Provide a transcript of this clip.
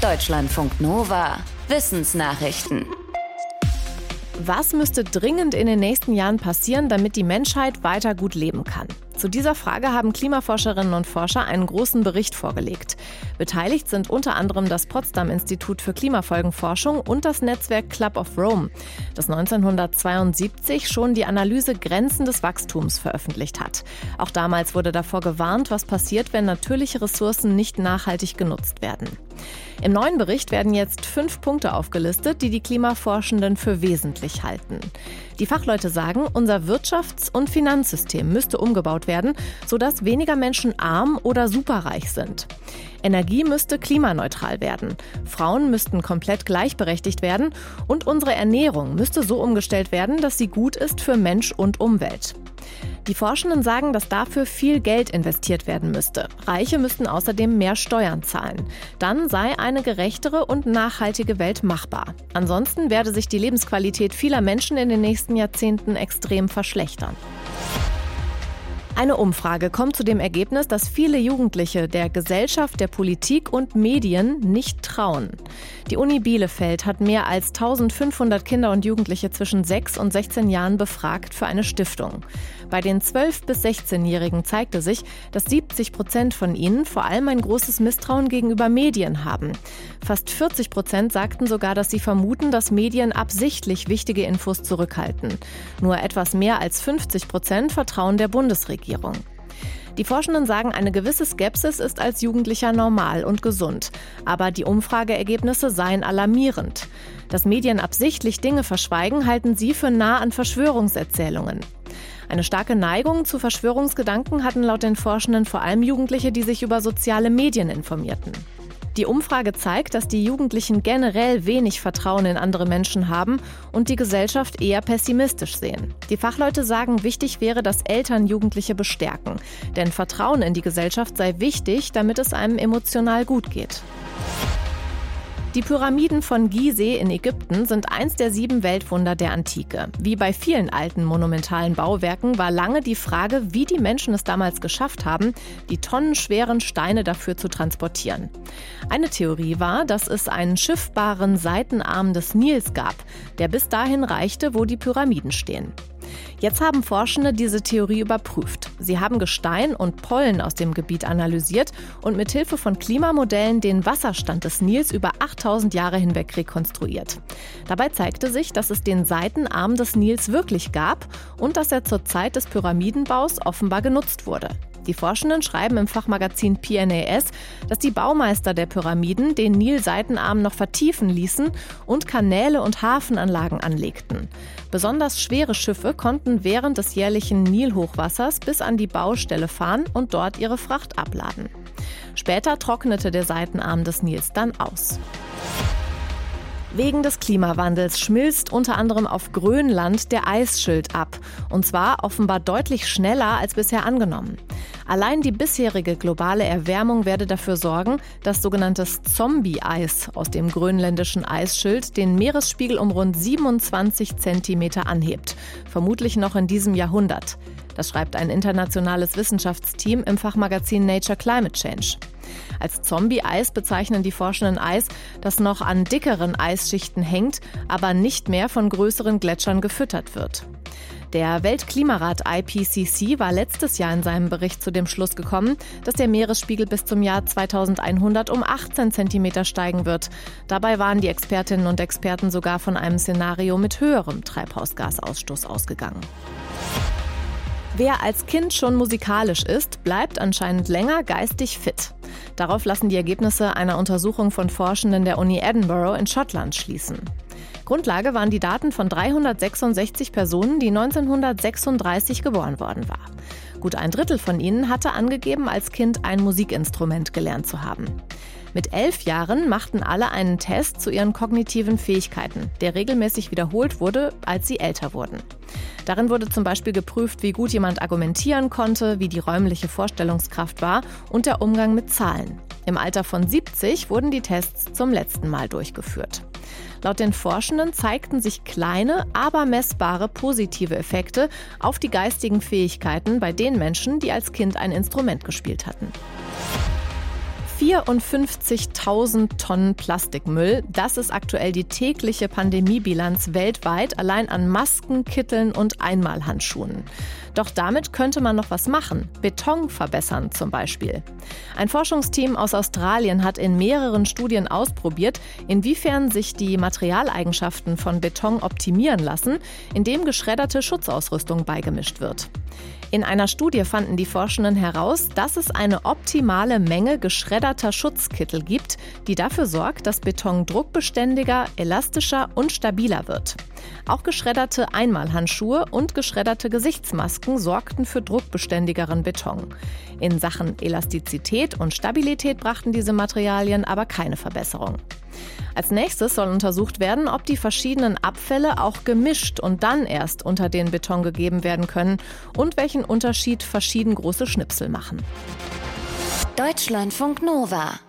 Deutschlandfunk Nova. Wissensnachrichten. Was müsste dringend in den nächsten Jahren passieren, damit die Menschheit weiter gut leben kann? Zu dieser Frage haben Klimaforscherinnen und Forscher einen großen Bericht vorgelegt. Beteiligt sind unter anderem das Potsdam Institut für Klimafolgenforschung und das Netzwerk Club of Rome, das 1972 schon die Analyse Grenzen des Wachstums veröffentlicht hat. Auch damals wurde davor gewarnt, was passiert, wenn natürliche Ressourcen nicht nachhaltig genutzt werden. Im neuen Bericht werden jetzt fünf Punkte aufgelistet, die die Klimaforschenden für wesentlich halten. Die Fachleute sagen, unser Wirtschafts- und Finanzsystem müsste umgebaut werden, sodass weniger Menschen arm oder superreich sind. Energie müsste klimaneutral werden, Frauen müssten komplett gleichberechtigt werden und unsere Ernährung müsste so umgestellt werden, dass sie gut ist für Mensch und Umwelt. Die Forschenden sagen, dass dafür viel Geld investiert werden müsste. Reiche müssten außerdem mehr Steuern zahlen. Dann sei eine gerechtere und nachhaltige Welt machbar. Ansonsten werde sich die Lebensqualität vieler Menschen in den nächsten Jahrzehnten extrem verschlechtern. Eine Umfrage kommt zu dem Ergebnis, dass viele Jugendliche der Gesellschaft, der Politik und Medien nicht trauen. Die Uni Bielefeld hat mehr als 1500 Kinder und Jugendliche zwischen 6 und 16 Jahren befragt für eine Stiftung. Bei den 12- bis 16-Jährigen zeigte sich, dass 70 Prozent von ihnen vor allem ein großes Misstrauen gegenüber Medien haben. Fast 40 Prozent sagten sogar, dass sie vermuten, dass Medien absichtlich wichtige Infos zurückhalten. Nur etwas mehr als 50 Prozent vertrauen der Bundesregierung. Regierung. Die Forschenden sagen, eine gewisse Skepsis ist als Jugendlicher normal und gesund. Aber die Umfrageergebnisse seien alarmierend. Dass Medien absichtlich Dinge verschweigen, halten sie für nah an Verschwörungserzählungen. Eine starke Neigung zu Verschwörungsgedanken hatten laut den Forschenden vor allem Jugendliche, die sich über soziale Medien informierten. Die Umfrage zeigt, dass die Jugendlichen generell wenig Vertrauen in andere Menschen haben und die Gesellschaft eher pessimistisch sehen. Die Fachleute sagen, wichtig wäre, dass Eltern Jugendliche bestärken. Denn Vertrauen in die Gesellschaft sei wichtig, damit es einem emotional gut geht. Die Pyramiden von Gizeh in Ägypten sind eins der sieben Weltwunder der Antike. Wie bei vielen alten monumentalen Bauwerken war lange die Frage, wie die Menschen es damals geschafft haben, die tonnenschweren Steine dafür zu transportieren. Eine Theorie war, dass es einen schiffbaren Seitenarm des Nils gab, der bis dahin reichte, wo die Pyramiden stehen. Jetzt haben Forschende diese Theorie überprüft. Sie haben Gestein und Pollen aus dem Gebiet analysiert und mit Hilfe von Klimamodellen den Wasserstand des Nils über 8000 Jahre hinweg rekonstruiert. Dabei zeigte sich, dass es den Seitenarm des Nils wirklich gab und dass er zur Zeit des Pyramidenbaus offenbar genutzt wurde. Die Forschenden schreiben im Fachmagazin PNAS, dass die Baumeister der Pyramiden den Nil-Seitenarm noch vertiefen ließen und Kanäle und Hafenanlagen anlegten. Besonders schwere Schiffe konnten während des jährlichen Nilhochwassers bis an die Baustelle fahren und dort ihre Fracht abladen. Später trocknete der Seitenarm des Nils dann aus. Wegen des Klimawandels schmilzt unter anderem auf Grönland der Eisschild ab. Und zwar offenbar deutlich schneller als bisher angenommen. Allein die bisherige globale Erwärmung werde dafür sorgen, dass sogenanntes Zombie-Eis aus dem grönländischen Eisschild den Meeresspiegel um rund 27 Zentimeter anhebt. Vermutlich noch in diesem Jahrhundert. Das schreibt ein internationales Wissenschaftsteam im Fachmagazin Nature Climate Change. Als Zombie-Eis bezeichnen die Forschenden Eis, das noch an dickeren Eisschichten hängt, aber nicht mehr von größeren Gletschern gefüttert wird. Der Weltklimarat IPCC war letztes Jahr in seinem Bericht zu dem Schluss gekommen, dass der Meeresspiegel bis zum Jahr 2100 um 18 cm steigen wird. Dabei waren die Expertinnen und Experten sogar von einem Szenario mit höherem Treibhausgasausstoß ausgegangen. Wer als Kind schon musikalisch ist, bleibt anscheinend länger geistig fit. Darauf lassen die Ergebnisse einer Untersuchung von Forschenden der Uni Edinburgh in Schottland schließen. Grundlage waren die Daten von 366 Personen, die 1936 geboren worden waren. Gut ein Drittel von ihnen hatte angegeben, als Kind ein Musikinstrument gelernt zu haben. Mit elf Jahren machten alle einen Test zu ihren kognitiven Fähigkeiten, der regelmäßig wiederholt wurde, als sie älter wurden. Darin wurde zum Beispiel geprüft, wie gut jemand argumentieren konnte, wie die räumliche Vorstellungskraft war und der Umgang mit Zahlen. Im Alter von 70 wurden die Tests zum letzten Mal durchgeführt. Laut den Forschenden zeigten sich kleine, aber messbare positive Effekte auf die geistigen Fähigkeiten bei den Menschen, die als Kind ein Instrument gespielt hatten. 54.000 Tonnen Plastikmüll. Das ist aktuell die tägliche Pandemiebilanz weltweit, allein an Masken, Kitteln und Einmalhandschuhen. Doch damit könnte man noch was machen. Beton verbessern zum Beispiel. Ein Forschungsteam aus Australien hat in mehreren Studien ausprobiert, inwiefern sich die Materialeigenschaften von Beton optimieren lassen, indem geschredderte Schutzausrüstung beigemischt wird. In einer Studie fanden die Forschenden heraus, dass es eine optimale Menge geschredderter Schutzkittel gibt, die dafür sorgt, dass Beton druckbeständiger, elastischer und stabiler wird. Auch geschredderte Einmalhandschuhe und geschredderte Gesichtsmasken sorgten für druckbeständigeren Beton. In Sachen Elastizität und Stabilität brachten diese Materialien aber keine Verbesserung. Als nächstes soll untersucht werden, ob die verschiedenen Abfälle auch gemischt und dann erst unter den Beton gegeben werden können und welchen Unterschied verschieden große Schnipsel machen. Deutschlandfunk Nova